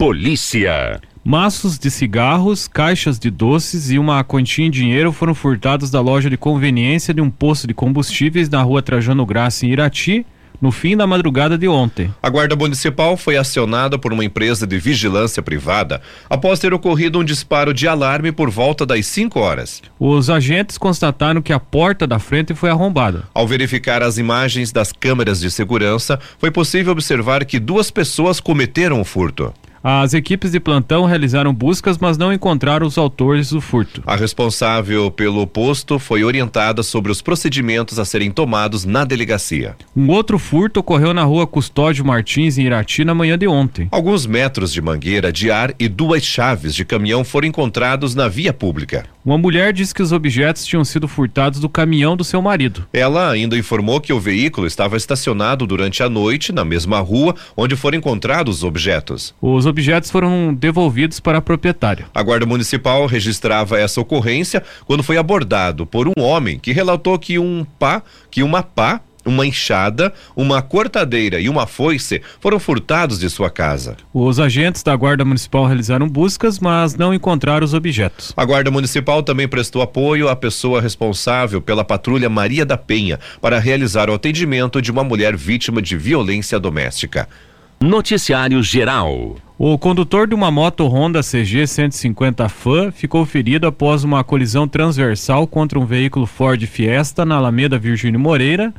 Polícia. Maços de cigarros, caixas de doces e uma quantia em dinheiro foram furtados da loja de conveniência de um posto de combustíveis na rua Trajano Graça, em Irati, no fim da madrugada de ontem. A Guarda Municipal foi acionada por uma empresa de vigilância privada após ter ocorrido um disparo de alarme por volta das 5 horas. Os agentes constataram que a porta da frente foi arrombada. Ao verificar as imagens das câmeras de segurança, foi possível observar que duas pessoas cometeram o furto. As equipes de plantão realizaram buscas, mas não encontraram os autores do furto. A responsável pelo posto foi orientada sobre os procedimentos a serem tomados na delegacia. Um outro furto ocorreu na rua Custódio Martins, em Irati, na manhã de ontem. Alguns metros de mangueira de ar e duas chaves de caminhão foram encontrados na via pública. Uma mulher disse que os objetos tinham sido furtados do caminhão do seu marido. Ela ainda informou que o veículo estava estacionado durante a noite na mesma rua onde foram encontrados os objetos. Os objetos foram devolvidos para a proprietária. A Guarda Municipal registrava essa ocorrência quando foi abordado por um homem que relatou que um pá, que uma pá uma enxada, uma cortadeira e uma foice foram furtados de sua casa. Os agentes da Guarda Municipal realizaram buscas, mas não encontraram os objetos. A Guarda Municipal também prestou apoio à pessoa responsável pela patrulha Maria da Penha para realizar o atendimento de uma mulher vítima de violência doméstica. Noticiário Geral. O condutor de uma moto Honda CG 150 Fan ficou ferido após uma colisão transversal contra um veículo Ford Fiesta na Alameda Virgínio Moreira.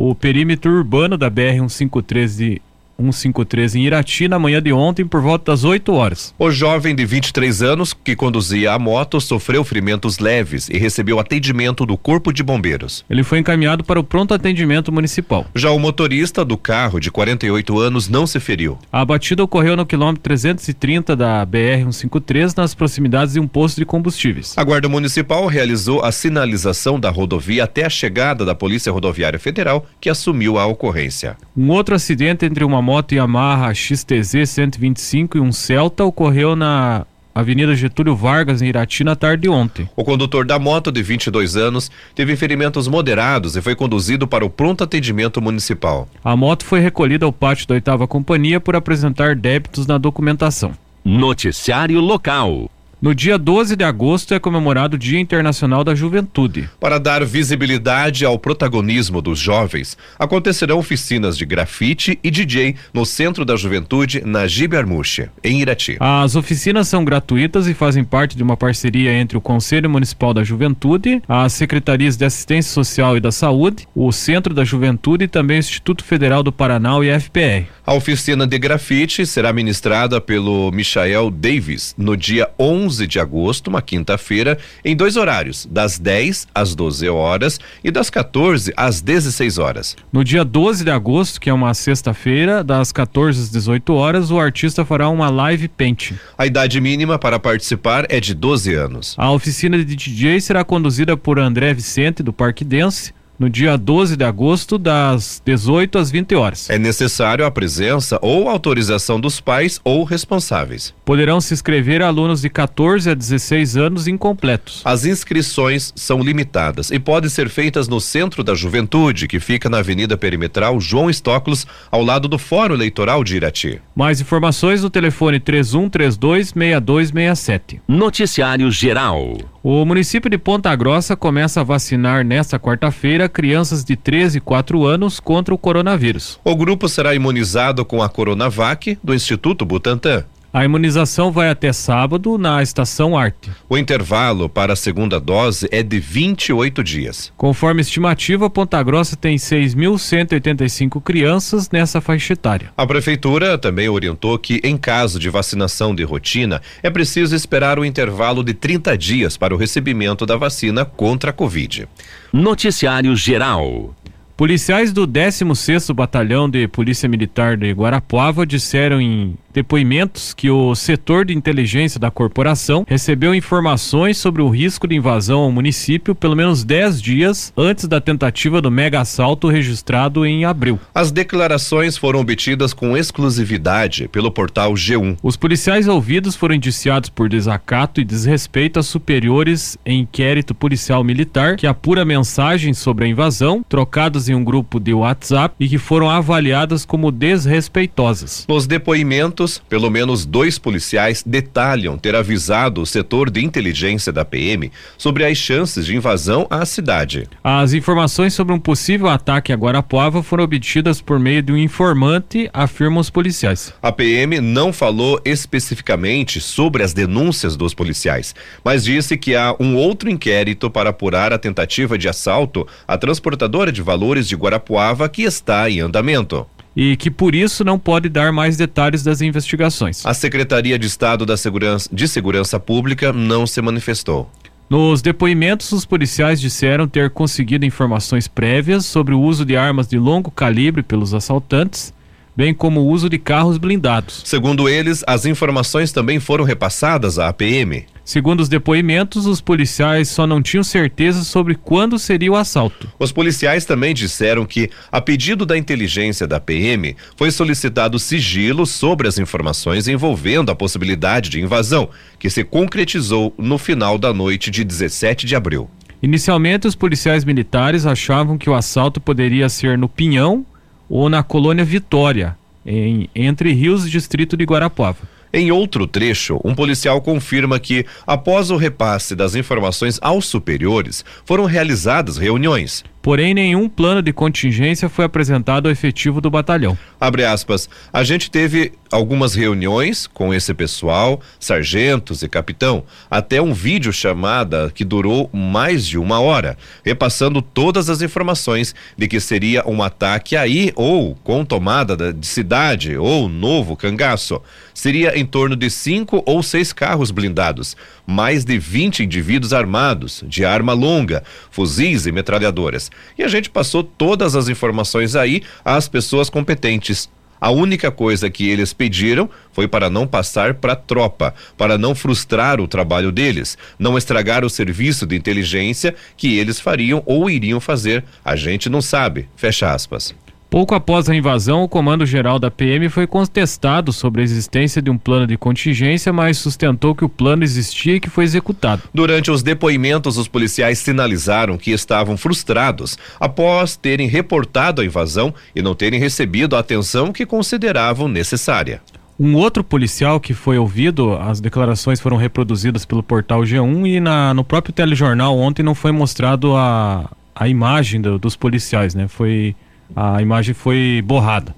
O perímetro urbano da BR 153 153 em Irati na manhã de ontem por volta das 8 horas. O jovem de 23 anos que conduzia a moto sofreu ferimentos leves e recebeu atendimento do Corpo de Bombeiros. Ele foi encaminhado para o pronto atendimento municipal. Já o motorista do carro de 48 anos não se feriu. A batida ocorreu no quilômetro 330 da BR 153 nas proximidades de um posto de combustíveis. A Guarda Municipal realizou a sinalização da rodovia até a chegada da Polícia Rodoviária Federal, que assumiu a ocorrência. Um outro acidente entre uma moto Yamaha XTZ 125 e um Celta ocorreu na Avenida Getúlio Vargas, em Irati, na tarde de ontem. O condutor da moto, de 22 anos, teve ferimentos moderados e foi conduzido para o pronto atendimento municipal. A moto foi recolhida ao pátio da oitava companhia por apresentar débitos na documentação. Noticiário Local. No dia 12 de agosto é comemorado o Dia Internacional da Juventude. Para dar visibilidade ao protagonismo dos jovens, acontecerão oficinas de grafite e DJ no Centro da Juventude, na Gibe Armuche, em Irati. As oficinas são gratuitas e fazem parte de uma parceria entre o Conselho Municipal da Juventude, as Secretarias de Assistência Social e da Saúde, o Centro da Juventude e também o Instituto Federal do Paraná e FPR. A oficina de grafite será ministrada pelo Michael Davis no dia 11 11 de agosto, uma quinta-feira, em dois horários, das 10 às 12 horas e das 14 às 16 horas. No dia 12 de agosto, que é uma sexta-feira, das 14 às 18 horas, o artista fará uma live paint. A idade mínima para participar é de 12 anos. A oficina de DJ será conduzida por André Vicente, do Parque Dance, no dia 12 de agosto, das 18 às 20 horas. É necessário a presença ou autorização dos pais ou responsáveis. Poderão se inscrever alunos de 14 a 16 anos incompletos. As inscrições são limitadas e podem ser feitas no Centro da Juventude, que fica na Avenida Perimetral João Estóculos, ao lado do Fórum Eleitoral de Irati. Mais informações no telefone 3132 6267. Noticiário Geral. O município de Ponta Grossa começa a vacinar nesta quarta-feira crianças de 13 e 4 anos contra o coronavírus. O grupo será imunizado com a Coronavac do Instituto Butantan. A imunização vai até sábado na estação Arte. O intervalo para a segunda dose é de 28 dias. Conforme estimativa, Ponta Grossa tem 6.185 crianças nessa faixa etária. A prefeitura também orientou que, em caso de vacinação de rotina, é preciso esperar o intervalo de 30 dias para o recebimento da vacina contra a Covid. Noticiário Geral. Policiais do 16º Batalhão de Polícia Militar de Guarapuava disseram em depoimentos que o setor de inteligência da corporação recebeu informações sobre o risco de invasão ao município pelo menos 10 dias antes da tentativa do mega assalto registrado em abril. As declarações foram obtidas com exclusividade pelo portal G1. Os policiais ouvidos foram indiciados por desacato e desrespeito a superiores em inquérito policial militar que apura mensagens sobre a invasão trocadas em um grupo de WhatsApp e que foram avaliadas como desrespeitosas. Nos depoimentos pelo menos dois policiais detalham ter avisado o setor de inteligência da PM sobre as chances de invasão à cidade. As informações sobre um possível ataque a Guarapuava foram obtidas por meio de um informante, afirmam os policiais. A PM não falou especificamente sobre as denúncias dos policiais, mas disse que há um outro inquérito para apurar a tentativa de assalto à transportadora de valores de Guarapuava que está em andamento e que por isso não pode dar mais detalhes das investigações. A Secretaria de Estado da Segurança, de Segurança Pública não se manifestou. Nos depoimentos, os policiais disseram ter conseguido informações prévias sobre o uso de armas de longo calibre pelos assaltantes bem como o uso de carros blindados. Segundo eles, as informações também foram repassadas à PM. Segundo os depoimentos, os policiais só não tinham certeza sobre quando seria o assalto. Os policiais também disseram que, a pedido da inteligência da PM, foi solicitado sigilo sobre as informações envolvendo a possibilidade de invasão, que se concretizou no final da noite de 17 de abril. Inicialmente, os policiais militares achavam que o assalto poderia ser no Pinhão ou na colônia Vitória, em Entre Rios, distrito de Guarapuava. Em outro trecho, um policial confirma que, após o repasse das informações aos superiores, foram realizadas reuniões. Porém, nenhum plano de contingência foi apresentado ao efetivo do batalhão. Abre aspas. A gente teve algumas reuniões com esse pessoal, sargentos e capitão, até um vídeo chamada que durou mais de uma hora, repassando todas as informações de que seria um ataque aí ou com tomada de cidade ou novo cangaço. Seria em torno de cinco ou seis carros blindados, mais de 20 indivíduos armados, de arma longa, fuzis e metralhadoras. E a gente passou todas as informações aí às pessoas competentes. A única coisa que eles pediram foi para não passar para a tropa, para não frustrar o trabalho deles, não estragar o serviço de inteligência que eles fariam ou iriam fazer. A gente não sabe. Fecha aspas. Pouco após a invasão, o comando-geral da PM foi contestado sobre a existência de um plano de contingência, mas sustentou que o plano existia e que foi executado. Durante os depoimentos, os policiais sinalizaram que estavam frustrados após terem reportado a invasão e não terem recebido a atenção que consideravam necessária. Um outro policial que foi ouvido, as declarações foram reproduzidas pelo portal G1 e na, no próprio telejornal ontem não foi mostrado a, a imagem do, dos policiais, né? Foi a imagem foi borrada.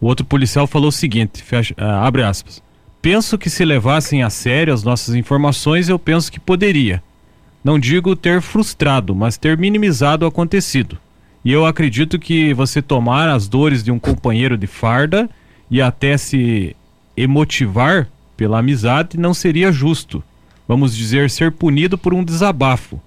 O outro policial falou o seguinte, fecha, uh, abre aspas. Penso que se levassem a sério as nossas informações, eu penso que poderia. Não digo ter frustrado, mas ter minimizado o acontecido. E eu acredito que você tomar as dores de um companheiro de farda e até se emotivar pela amizade não seria justo. Vamos dizer, ser punido por um desabafo.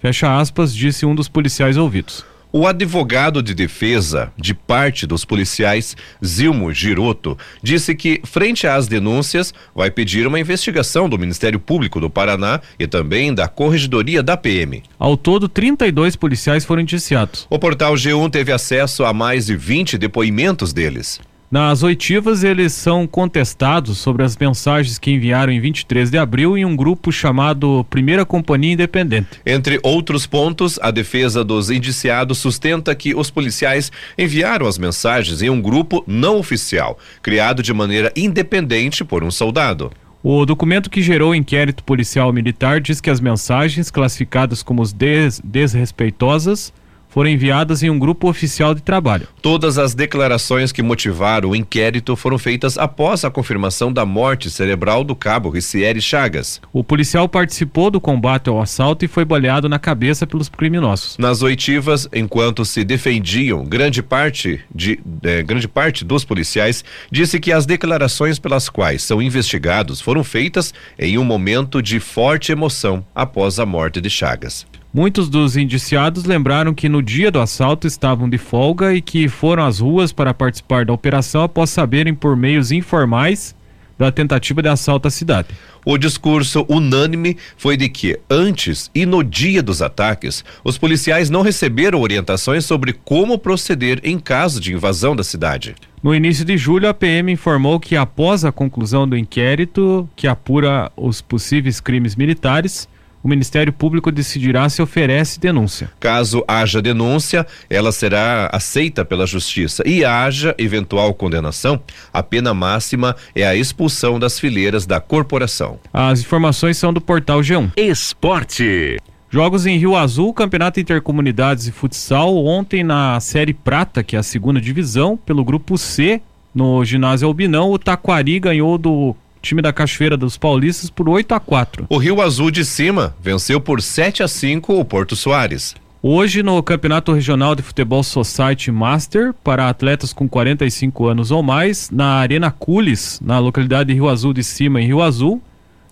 Fecha aspas, disse um dos policiais ouvidos. O advogado de defesa de parte dos policiais, Zilmo Giroto, disse que, frente às denúncias, vai pedir uma investigação do Ministério Público do Paraná e também da Corregedoria da PM. Ao todo, 32 policiais foram indiciados. O portal G1 teve acesso a mais de 20 depoimentos deles. Nas oitivas, eles são contestados sobre as mensagens que enviaram em 23 de abril em um grupo chamado Primeira Companhia Independente. Entre outros pontos, a defesa dos indiciados sustenta que os policiais enviaram as mensagens em um grupo não oficial, criado de maneira independente por um soldado. O documento que gerou o inquérito policial militar diz que as mensagens, classificadas como des desrespeitosas, foram enviadas em um grupo oficial de trabalho. Todas as declarações que motivaram o inquérito foram feitas após a confirmação da morte cerebral do cabo Ricieri Chagas. O policial participou do combate ao assalto e foi baleado na cabeça pelos criminosos. Nas oitivas, enquanto se defendiam, grande parte, de, eh, grande parte dos policiais disse que as declarações pelas quais são investigados foram feitas em um momento de forte emoção após a morte de Chagas. Muitos dos indiciados lembraram que no dia do assalto estavam de folga e que foram às ruas para participar da operação após saberem por meios informais da tentativa de assalto à cidade. O discurso unânime foi de que, antes e no dia dos ataques, os policiais não receberam orientações sobre como proceder em caso de invasão da cidade. No início de julho, a PM informou que, após a conclusão do inquérito que apura os possíveis crimes militares, o Ministério Público decidirá se oferece denúncia. Caso haja denúncia, ela será aceita pela Justiça e haja eventual condenação, a pena máxima é a expulsão das fileiras da corporação. As informações são do portal G1. Esporte. Jogos em Rio Azul, Campeonato Intercomunidades e Futsal, ontem na Série Prata, que é a segunda divisão, pelo grupo C, no ginásio Albinão, o Taquari ganhou do time da Cachoeira dos Paulistas por 8 a 4. O Rio Azul de Cima venceu por 7 a 5 o Porto Soares. Hoje, no Campeonato Regional de Futebol Society Master, para atletas com 45 anos ou mais, na Arena Cules, na localidade de Rio Azul de Cima, em Rio Azul,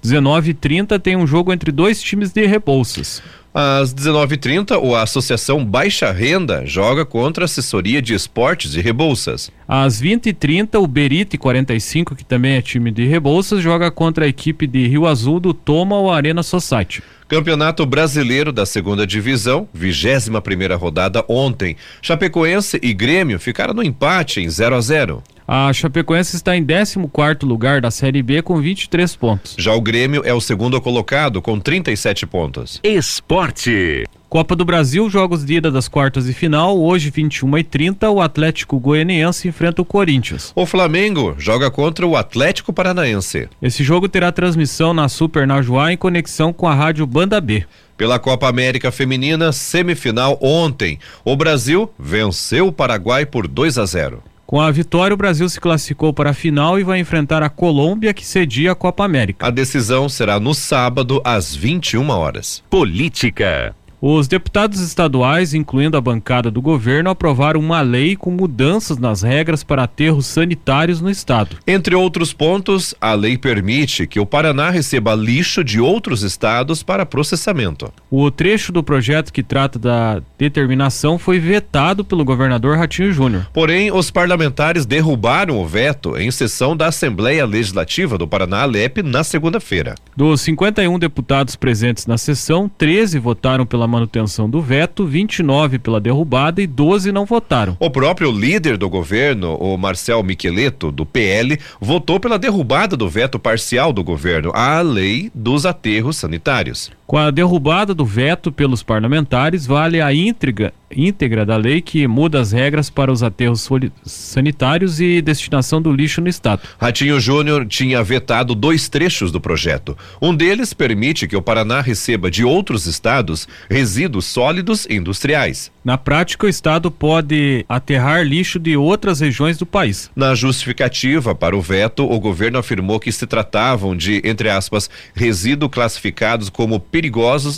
19h30 tem um jogo entre dois times de Rebouças. Às 19h30, a Associação Baixa Renda joga contra a Assessoria de Esportes de Rebouças. Às 20h30, o Berite 45, que também é time de Rebouças, joga contra a equipe de Rio Azul do Toma ou Arena Society. Campeonato Brasileiro da Segunda Divisão, 21 primeira rodada ontem. Chapecoense e Grêmio ficaram no empate em 0 a 0. A Chapecoense está em 14 lugar da Série B com 23 pontos. Já o Grêmio é o segundo colocado com 37 pontos. Esporte. Copa do Brasil, jogos de ida das quartas de final. Hoje, 21 e 30 o Atlético Goianiense enfrenta o Corinthians. O Flamengo joga contra o Atlético Paranaense. Esse jogo terá transmissão na Super Najuá em conexão com a rádio Banda B. Pela Copa América Feminina, semifinal ontem. O Brasil venceu o Paraguai por 2 a 0. Com a vitória, o Brasil se classificou para a final e vai enfrentar a Colômbia, que cedia a Copa América. A decisão será no sábado, às 21 horas. Política. Os deputados estaduais, incluindo a bancada do governo, aprovaram uma lei com mudanças nas regras para aterros sanitários no estado. Entre outros pontos, a lei permite que o Paraná receba lixo de outros estados para processamento. O trecho do projeto que trata da determinação foi vetado pelo governador Ratinho Júnior. Porém, os parlamentares derrubaram o veto em sessão da Assembleia Legislativa do Paraná, Alep, na segunda-feira. Dos 51 deputados presentes na sessão, 13 votaram pela manutenção do veto, 29 pela derrubada e 12 não votaram. O próprio líder do governo, o Marcel Micheleto, do PL, votou pela derrubada do veto parcial do governo à lei dos aterros sanitários. Com a derrubada do veto pelos parlamentares, vale a íntegra, íntegra da lei que muda as regras para os aterros sanitários e destinação do lixo no estado. Ratinho Júnior tinha vetado dois trechos do projeto. Um deles permite que o Paraná receba de outros estados resíduos sólidos industriais. Na prática, o estado pode aterrar lixo de outras regiões do país. Na justificativa para o veto, o governo afirmou que se tratavam de, entre aspas, resíduos classificados como perigosos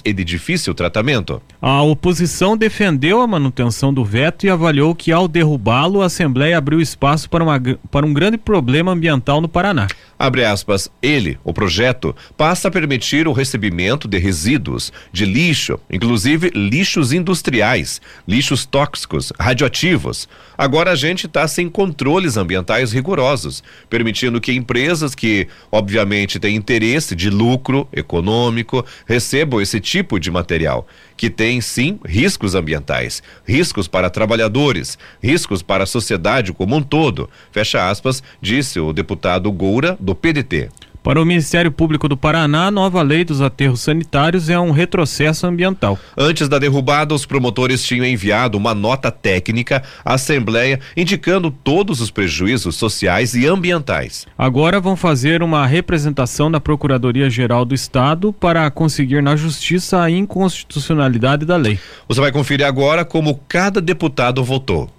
e de difícil tratamento. A oposição defendeu a manutenção do veto e avaliou que, ao derrubá-lo, a Assembleia abriu espaço para, uma, para um grande problema ambiental no Paraná. Abre aspas, ele, o projeto, passa a permitir o recebimento de resíduos, de lixo, inclusive lixos industriais, lixos tóxicos, radioativos. Agora a gente está sem controles ambientais rigorosos, permitindo que empresas que, obviamente, têm interesse de lucro econômico recebam esse tipo de material, que tem sim riscos ambientais, riscos para trabalhadores, riscos para a sociedade como um todo. Fecha aspas, disse o deputado Goura, do PDT. Para o Ministério Público do Paraná, a nova lei dos aterros sanitários é um retrocesso ambiental. Antes da derrubada, os promotores tinham enviado uma nota técnica à Assembleia indicando todos os prejuízos sociais e ambientais. Agora vão fazer uma representação na Procuradoria-Geral do Estado para conseguir na Justiça a inconstitucionalidade da lei. Você vai conferir agora como cada deputado votou.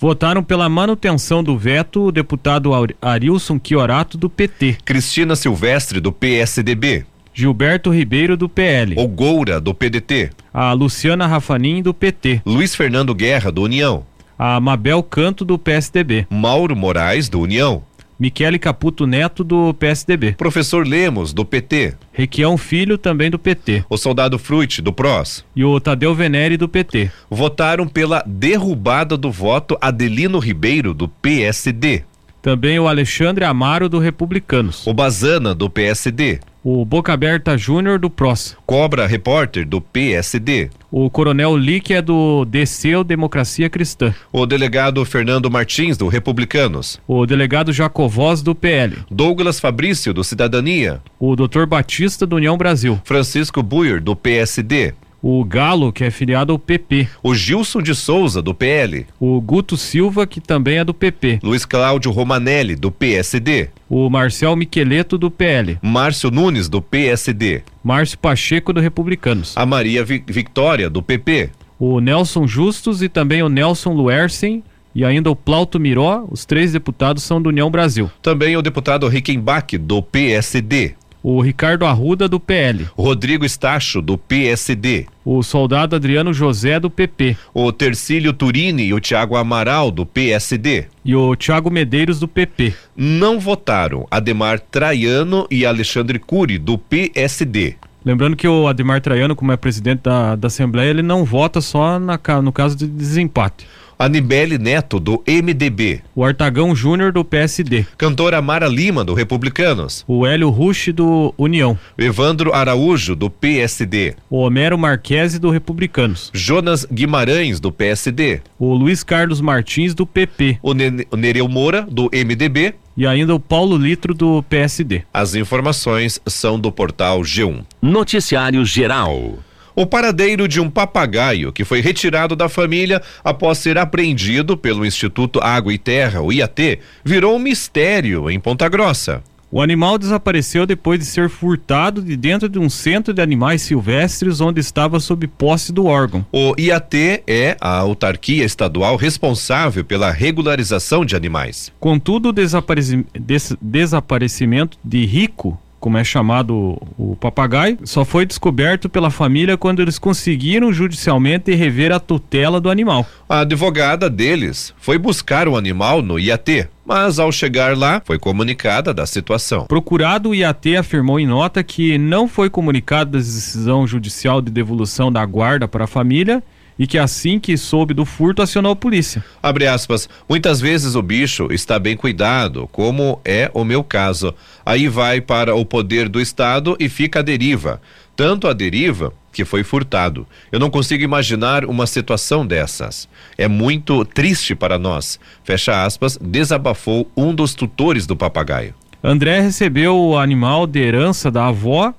Votaram pela manutenção do veto o deputado Arilson Chiorato, do PT. Cristina Silvestre, do PSDB. Gilberto Ribeiro, do PL. O Goura, do PDT. A Luciana Rafanin, do PT. Luiz Fernando Guerra, do União. A Mabel Canto, do PSDB. Mauro Moraes, do União. Michele Caputo Neto, do PSDB. Professor Lemos, do PT. Requião Filho, também do PT. O soldado Fruit, do PROS. E o Tadeu Venere, do PT. Votaram pela derrubada do voto Adelino Ribeiro, do PSD. Também o Alexandre Amaro do Republicanos. O Bazana, do PSD. O Boca Aberta Júnior do PROS. Cobra Repórter, do PSD. O Coronel Lick é do DC Democracia Cristã. O delegado Fernando Martins, do Republicanos. O delegado Jacovós do PL. Douglas Fabrício, do Cidadania. O Dr. Batista do União Brasil. Francisco Buier, do PSD. O Galo, que é filiado ao PP. O Gilson de Souza, do PL. O Guto Silva, que também é do PP. Luiz Cláudio Romanelli, do PSD. O Marcel Miqueleto, do PL. Márcio Nunes, do PSD. Márcio Pacheco, do Republicanos. A Maria Vi Victória, do PP. O Nelson Justus e também o Nelson Luersen e ainda o Plauto Miró, os três deputados são do União Brasil. Também o deputado Rickenbach, do PSD. O Ricardo Arruda, do PL. Rodrigo Estacho, do PSD. O soldado Adriano José, do PP. O Tercílio Turini e o Tiago Amaral, do PSD. E o Tiago Medeiros, do PP. Não votaram Ademar Traiano e Alexandre Cury, do PSD. Lembrando que o Ademar Traiano, como é presidente da, da Assembleia, ele não vota só na, no caso de desempate. Anibele Neto, do MDB. O Artagão Júnior, do PSD. Cantora Mara Lima, do Republicanos. O Hélio Rush, do União. Evandro Araújo, do PSD. O Homero Marquese, do Republicanos. Jonas Guimarães, do PSD. O Luiz Carlos Martins, do PP. O, ne o Nereu Moura, do MDB. E ainda o Paulo Litro, do PSD. As informações são do portal G1. Noticiário Geral. O paradeiro de um papagaio que foi retirado da família após ser apreendido pelo Instituto Água e Terra, o IAT, virou um mistério em Ponta Grossa. O animal desapareceu depois de ser furtado de dentro de um centro de animais silvestres onde estava sob posse do órgão. O IAT é a autarquia estadual responsável pela regularização de animais. Contudo, o desapareci des desaparecimento de Rico como é chamado o papagaio, só foi descoberto pela família quando eles conseguiram judicialmente rever a tutela do animal. A advogada deles foi buscar o animal no IAT, mas ao chegar lá foi comunicada da situação. Procurado, o IAT afirmou em nota que não foi comunicado da decisão judicial de devolução da guarda para a família e que assim que soube do furto acionou a polícia. Abre aspas, muitas vezes o bicho está bem cuidado, como é o meu caso. Aí vai para o poder do Estado e fica à deriva. Tanto a deriva que foi furtado. Eu não consigo imaginar uma situação dessas. É muito triste para nós. Fecha aspas, desabafou um dos tutores do papagaio. André recebeu o animal de herança da avó,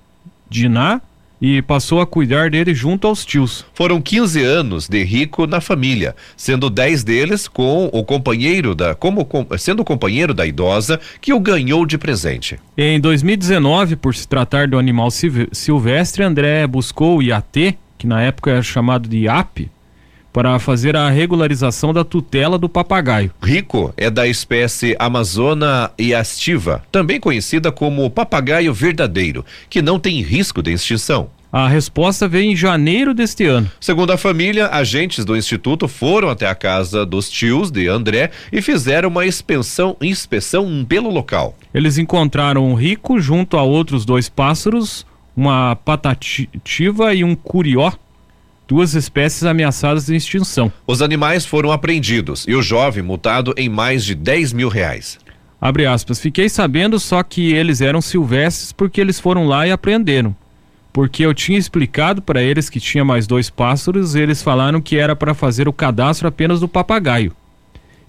Diná, e passou a cuidar dele junto aos tios. Foram 15 anos de Rico na família, sendo 10 deles com o companheiro da como sendo o companheiro da idosa que o ganhou de presente. Em 2019, por se tratar do animal silvestre, André buscou o IAT, que na época era chamado de IAP, para fazer a regularização da tutela do papagaio. Rico é da espécie Amazona iastiva, também conhecida como papagaio verdadeiro, que não tem risco de extinção. A resposta veio em janeiro deste ano. Segundo a família, agentes do instituto foram até a casa dos tios de André e fizeram uma inspeção, inspeção pelo local. Eles encontraram um rico junto a outros dois pássaros, uma patativa e um curió duas espécies ameaçadas de extinção. Os animais foram apreendidos e o jovem multado em mais de 10 mil reais. Abre aspas, fiquei sabendo só que eles eram silvestres porque eles foram lá e apreenderam. Porque eu tinha explicado para eles que tinha mais dois pássaros, e eles falaram que era para fazer o cadastro apenas do papagaio.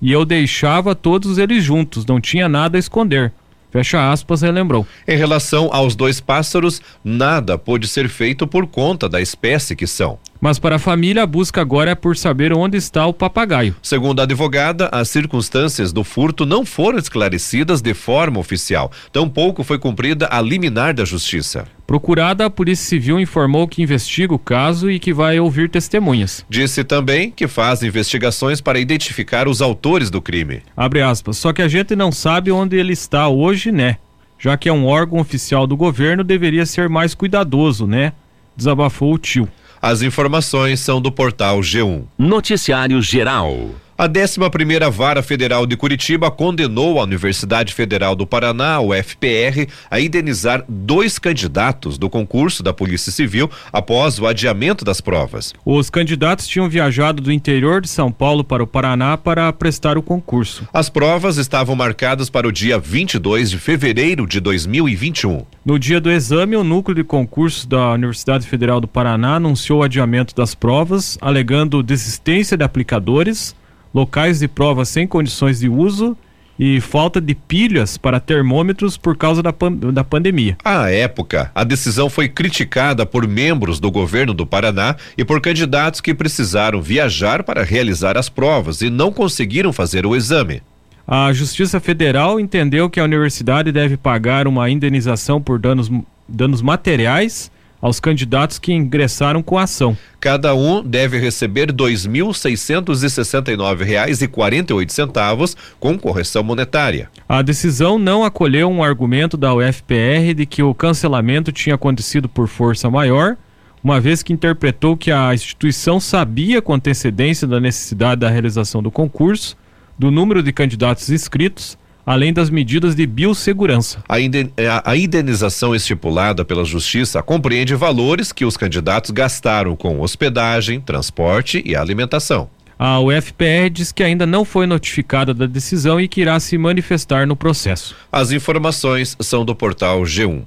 E eu deixava todos eles juntos, não tinha nada a esconder. Fecha aspas, relembrou. Em relação aos dois pássaros, nada pôde ser feito por conta da espécie que são. Mas para a família, a busca agora é por saber onde está o papagaio. Segundo a advogada, as circunstâncias do furto não foram esclarecidas de forma oficial. Tampouco foi cumprida a liminar da justiça. Procurada, a Polícia Civil informou que investiga o caso e que vai ouvir testemunhas. Disse também que faz investigações para identificar os autores do crime. Abre aspas. Só que a gente não sabe onde ele está hoje, né? Já que é um órgão oficial do governo, deveria ser mais cuidadoso, né? Desabafou o tio. As informações são do portal G1. Noticiário Geral. A 11 primeira Vara Federal de Curitiba condenou a Universidade Federal do Paraná, UFPR, a indenizar dois candidatos do concurso da Polícia Civil após o adiamento das provas. Os candidatos tinham viajado do interior de São Paulo para o Paraná para prestar o concurso. As provas estavam marcadas para o dia 22 de fevereiro de 2021. No dia do exame, o núcleo de concursos da Universidade Federal do Paraná anunciou o adiamento das provas, alegando desistência de aplicadores locais de prova sem condições de uso e falta de pilhas para termômetros por causa da, pan da pandemia. À época, a decisão foi criticada por membros do governo do Paraná e por candidatos que precisaram viajar para realizar as provas e não conseguiram fazer o exame. A Justiça Federal entendeu que a universidade deve pagar uma indenização por danos, danos materiais aos candidatos que ingressaram com a ação. Cada um deve receber R$ 2.669,48 com correção monetária. A decisão não acolheu um argumento da UFPR de que o cancelamento tinha acontecido por força maior, uma vez que interpretou que a instituição sabia com antecedência da necessidade da realização do concurso, do número de candidatos inscritos além das medidas de biossegurança. A indenização estipulada pela Justiça compreende valores que os candidatos gastaram com hospedagem, transporte e alimentação. A UFPR diz que ainda não foi notificada da decisão e que irá se manifestar no processo. As informações são do portal G1.